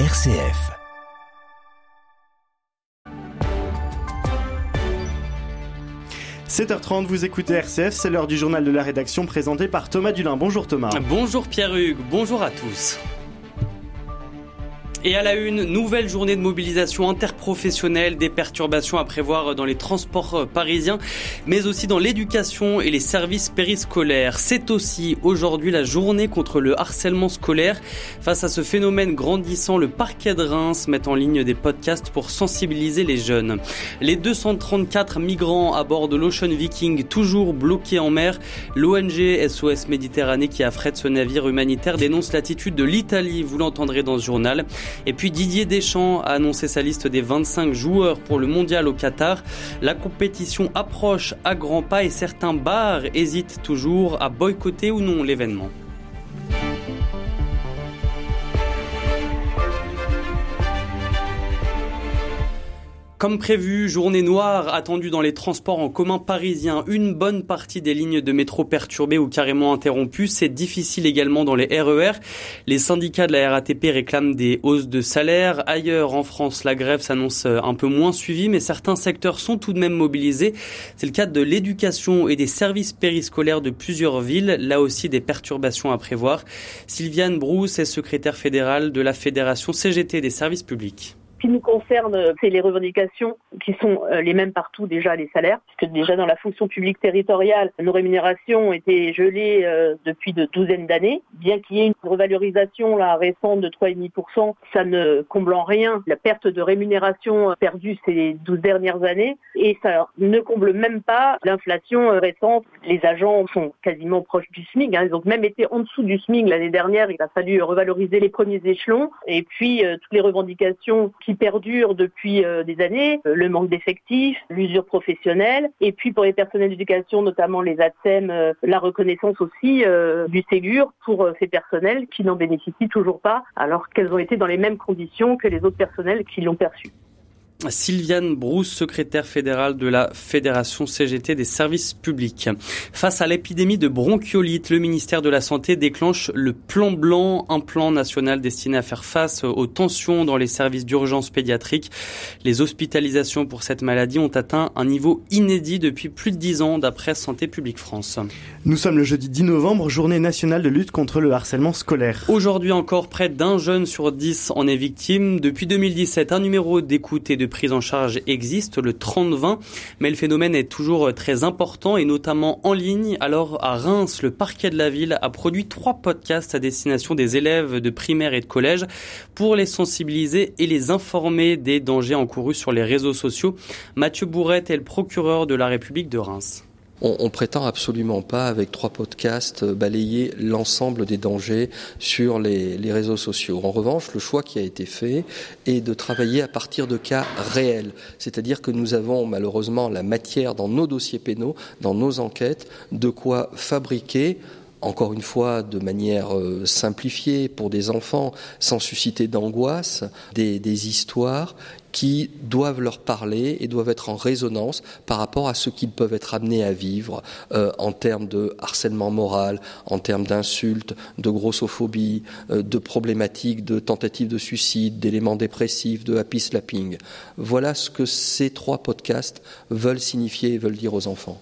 RCF. « 7h30, vous écoutez RCF, c'est l'heure du journal de la rédaction présenté par Thomas Dulin. Bonjour Thomas. Bonjour Pierre-Hugues, bonjour à tous. Et à la une, nouvelle journée de mobilisation interprofessionnelle, des perturbations à prévoir dans les transports euh, parisiens, mais aussi dans l'éducation et les services périscolaires. C'est aussi aujourd'hui la journée contre le harcèlement scolaire. Face à ce phénomène grandissant, le parquet de Reims met en ligne des podcasts pour sensibiliser les jeunes. Les 234 migrants à bord de l'Ocean Viking, toujours bloqués en mer, l'ONG SOS Méditerranée qui affrète ce navire humanitaire dénonce l'attitude de l'Italie, vous l'entendrez dans ce journal. Et puis Didier Deschamps a annoncé sa liste des 25 joueurs pour le mondial au Qatar. La compétition approche à grands pas et certains bars hésitent toujours à boycotter ou non l'événement. Comme prévu, journée noire attendue dans les transports en commun parisiens. Une bonne partie des lignes de métro perturbées ou carrément interrompues. C'est difficile également dans les RER. E les syndicats de la RATP réclament des hausses de salaire. Ailleurs en France, la grève s'annonce un peu moins suivie, mais certains secteurs sont tout de même mobilisés. C'est le cas de l'éducation et des services périscolaires de plusieurs villes. Là aussi, des perturbations à prévoir. Sylviane Brousse est secrétaire fédérale de la Fédération CGT des services publics qui nous concerne, c'est les revendications qui sont euh, les mêmes partout déjà, les salaires, puisque déjà dans la fonction publique territoriale, nos rémunérations ont été gelées euh, depuis de douzaines d'années. Bien qu'il y ait une revalorisation là, récente de 3,5%, ça ne comble en rien la perte de rémunération euh, perdue ces 12 dernières années et ça ne comble même pas l'inflation récente. Les agents sont quasiment proches du SMIC, hein. ils ont même été en dessous du SMIC l'année dernière. Il a fallu revaloriser les premiers échelons et puis toutes les revendications qui perdure depuis euh, des années, euh, le manque d'effectifs, l'usure professionnelle, et puis pour les personnels d'éducation, notamment les ATSEM, euh, la reconnaissance aussi du Ségur pour ces personnels qui n'en bénéficient toujours pas, alors qu'elles ont été dans les mêmes conditions que les autres personnels qui l'ont perçu. Sylviane Brousse, secrétaire fédérale de la Fédération CGT des services publics. Face à l'épidémie de bronchiolite, le ministère de la Santé déclenche le plan blanc, un plan national destiné à faire face aux tensions dans les services d'urgence pédiatrique. Les hospitalisations pour cette maladie ont atteint un niveau inédit depuis plus de dix ans, d'après Santé publique France. Nous sommes le jeudi 10 novembre, journée nationale de lutte contre le harcèlement scolaire. Aujourd'hui encore, près d'un jeune sur dix en est victime. Depuis 2017, un numéro d'écoute et de prise en charge existe, le 30-20, mais le phénomène est toujours très important et notamment en ligne. Alors à Reims, le parquet de la ville a produit trois podcasts à destination des élèves de primaire et de collège pour les sensibiliser et les informer des dangers encourus sur les réseaux sociaux. Mathieu Bourrette est le procureur de la République de Reims. On, prétend absolument pas, avec trois podcasts, euh, balayer l'ensemble des dangers sur les, réseaux sociaux. En revanche, le choix qui a été fait est de travailler à partir de cas réels. C'est-à-dire que nous avons malheureusement la matière dans nos dossiers pénaux, dans nos enquêtes, de quoi fabriquer encore une fois de manière euh, simplifiée pour des enfants, sans susciter d'angoisse, des, histoires qui doivent leur parler et doivent être en résonance par rapport à ce qu'ils peuvent être amenés à vivre euh, en termes de harcèlement moral, en termes d'insultes, de grossophobie, euh, de problématiques de tentatives de suicide, d'éléments dépressifs, de happy slapping. Voilà ce que ces trois podcasts veulent signifier et veulent dire aux enfants.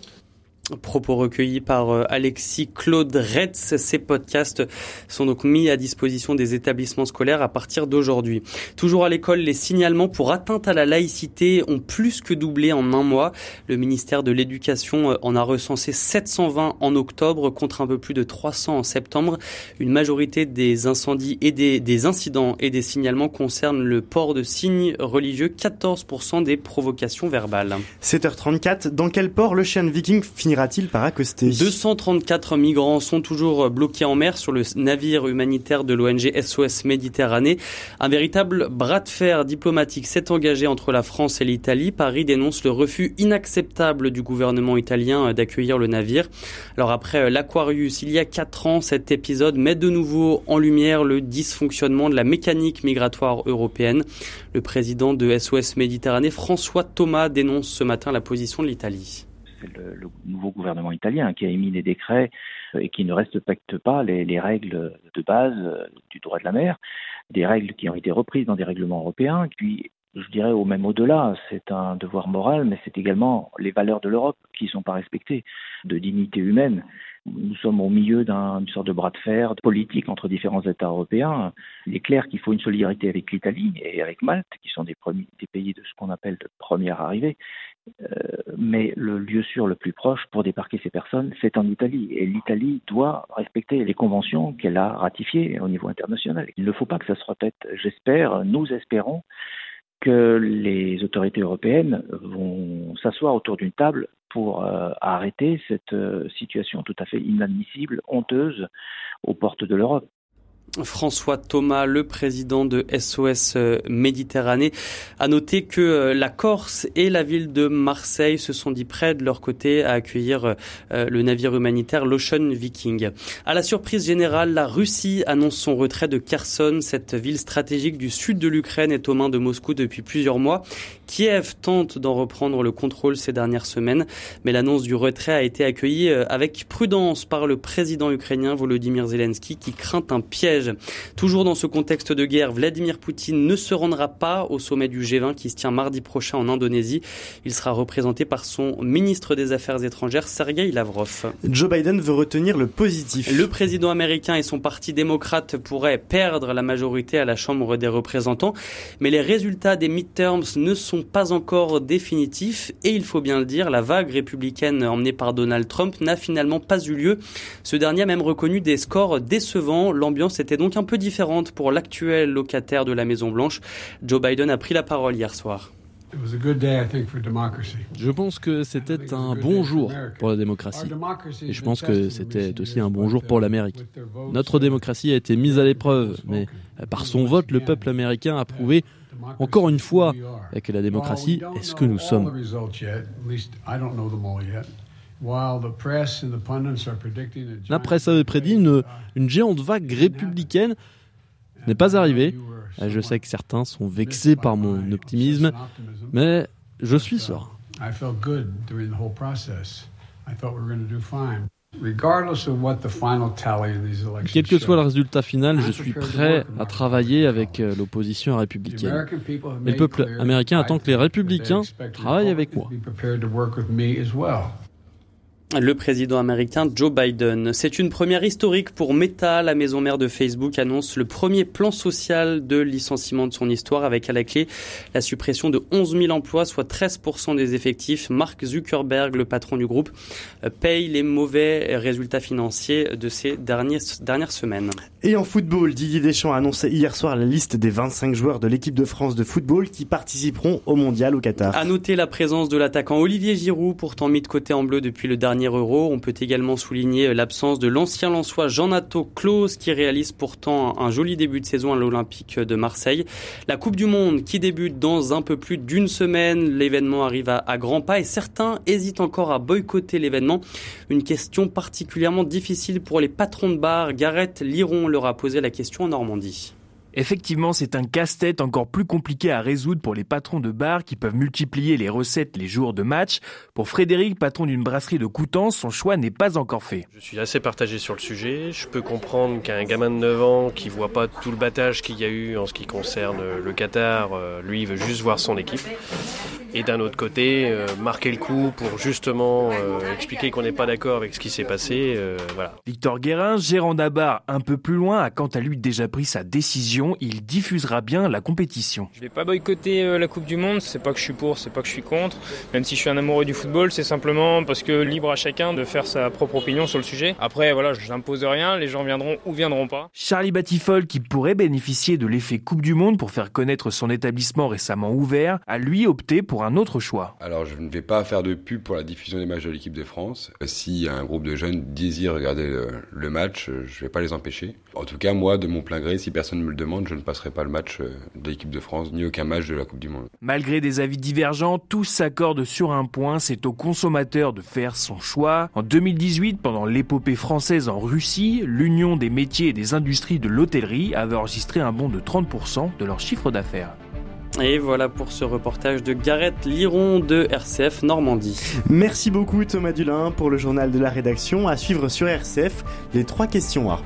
Propos recueillis par euh, Alexis Claude Retz. Ces podcasts sont donc mis à disposition des établissements scolaires à partir d'aujourd'hui. Toujours à l'école, les signalements pour atteinte à la laïcité ont plus que doublé en un mois. Le ministère de l'Éducation euh, en a recensé 720 en octobre contre un peu plus de 300 en septembre. Une majorité des incendies et des, incidents et des signalements concernent le port de signes religieux. 14% des provocations verbales. 7h34. Dans quel port le chien viking finit finira-t-il par accoster 234 migrants sont toujours bloqués en mer sur le navire humanitaire de l'ONG SOS Méditerranée. Un véritable bras de fer diplomatique s'est engagé entre la France et l'Italie. Paris dénonce le refus inacceptable du gouvernement italien d'accueillir le navire. Alors après l'Aquarius, il y a quatre ans, cet épisode met de nouveau en lumière le dysfonctionnement de la mécanique migratoire européenne. Le président de SOS Méditerranée, François Thomas, dénonce ce matin la position de l'Italie le, le, nouveau gouvernement italien qui a émis des décrets euh, et qui ne respecte pas les, les règles de base euh, du droit de la mer. des règles qui ont été reprises dans des règlements européens. Puis, je dirais au même au-delà, c'est un devoir moral, mais c'est également les valeurs de l'Europe qui ne sont pas respectées, de dignité humaine. Nous sommes au milieu d'une sorte de bras de fer politique entre différents États européens. Il est clair qu'il faut une solidarité avec l'Italie et avec Malte, qui sont des, premiers, des pays de ce qu'on appelle de première arrivée. Euh, mais le lieu sûr le plus proche pour débarquer ces personnes, c'est en Italie. Et l'Italie doit respecter les conventions qu'elle a ratifiées au niveau international. Il ne faut pas que ça se répète. J'espère, nous espérons que les autorités européennes vont s'asseoir autour d'une table pour euh, arrêter cette euh, situation tout à fait inadmissible, honteuse aux portes de l'Europe. François Thomas, le président de SOS euh, Méditerranée, a noté que euh, la Corse et la ville de Marseille se sont dit prêts de leur côté à accueillir euh, le navire humanitaire l'Ocean Viking. À la surprise générale, la Russie annonce son retrait de Kherson. Cette ville stratégique du sud de l'Ukraine est aux mains de Moscou depuis plusieurs mois. Kiev tente d'en reprendre le contrôle ces dernières semaines, mais l'annonce du retrait a été accueillie avec prudence par le président ukrainien Volodymyr Zelensky qui craint un piège Toujours dans ce contexte de guerre, Vladimir Poutine ne se rendra pas au sommet du G20 qui se tient mardi prochain en Indonésie. Il sera représenté par son ministre des Affaires étrangères, Sergei Lavrov. Joe Biden veut retenir le positif. Le président américain et son parti démocrate pourraient perdre la majorité à la Chambre des représentants, mais les résultats des midterms ne sont pas encore définitifs et il faut bien le dire, la vague républicaine emmenée par Donald Trump n'a finalement pas eu lieu. Ce dernier a même reconnu des scores décevants. L'ambiance était donc un peu différente pour l'actuel locataire de la Maison Blanche. Joe Biden a pris la parole hier soir. Je pense que c'était un bon jour pour la démocratie. Et je pense que c'était aussi un bon jour pour l'Amérique. Notre démocratie a été mise à l'épreuve, mais par son vote, le peuple américain a prouvé encore une fois que la démocratie est ce que nous sommes. La presse avait prédit une, une géante vague républicaine. Ce n'est pas arrivé. Je sais que certains sont vexés par mon optimisme, mais je suis serein. Quel que soit le résultat final, je suis prêt à travailler avec euh, l'opposition républicaine. Et le peuple américain attend que les républicains travaillent avec moi le président américain Joe Biden. C'est une première historique pour Meta. La maison mère de Facebook annonce le premier plan social de licenciement de son histoire avec à la clé la suppression de 11 000 emplois, soit 13% des effectifs. Mark Zuckerberg, le patron du groupe, paye les mauvais résultats financiers de ces dernières semaines. Et en football, Didier Deschamps a annoncé hier soir la liste des 25 joueurs de l'équipe de France de football qui participeront au mondial au Qatar. À noter la présence de l'attaquant Olivier Giroud, pourtant mis de côté en bleu depuis le dernier Euro. On peut également souligner l'absence de l'ancien Lançois Jean-Nato Claus qui réalise pourtant un joli début de saison à l'Olympique de Marseille. La Coupe du Monde qui débute dans un peu plus d'une semaine. L'événement arrive à, à grands pas et certains hésitent encore à boycotter l'événement. Une question particulièrement difficile pour les patrons de bar. Gareth Liron leur a posé la question en Normandie. Effectivement, c'est un casse-tête encore plus compliqué à résoudre pour les patrons de bars qui peuvent multiplier les recettes les jours de match. Pour Frédéric, patron d'une brasserie de Coutances, son choix n'est pas encore fait. Je suis assez partagé sur le sujet. Je peux comprendre qu'un gamin de 9 ans qui voit pas tout le battage qu'il y a eu en ce qui concerne le Qatar, euh, lui, il veut juste voir son équipe. Et d'un autre côté, euh, marquer le coup pour justement euh, expliquer qu'on n'est pas d'accord avec ce qui s'est passé. voilà. Victor Guérin, gérant d'Abar un peu plus loin, a quant à lui déjà pris sa décision il diffusera bien la compétition. Je vais pas boycotter euh, la Coupe du Monde, c'est pas que je suis pour, c'est pas que je suis contre. Même si je suis un amoureux du football, c'est simplement parce que libre à chacun de faire sa propre opinion sur le sujet. Après, voilà, je n'impose rien, les gens viendront ou viendront pas. Charlie Batifol, qui pourrait bénéficier de l'effet Coupe du Monde pour faire connaître son établissement récemment ouvert, a lui opté pour un autre choix. Alors, je ne vais pas faire de pub pour la diffusion des matchs de l'équipe de France. Si un groupe de jeunes désire regarder le, match, je vais pas les empêcher. En tout cas, moi, de mon plein gré, si personne ne me le demande, je ne passerai pas le match euh, de l'équipe de France, ni aucun match de la Coupe du Monde. Malgré des avis divergents, tous s'accordent sur un point, c'est au consommateur de faire son choix. En 2018, pendant l'épopée française en Russie, l'Union des métiers et des industries de l'hôtellerie avait enregistré un bond de 30% de leur chiffre d'affaires. Et voilà pour ce reportage de Gareth Liron de RCF Normandie. Merci beaucoup Thomas Dulin pour le journal de la rédaction. À suivre sur RCF, les trois questions A.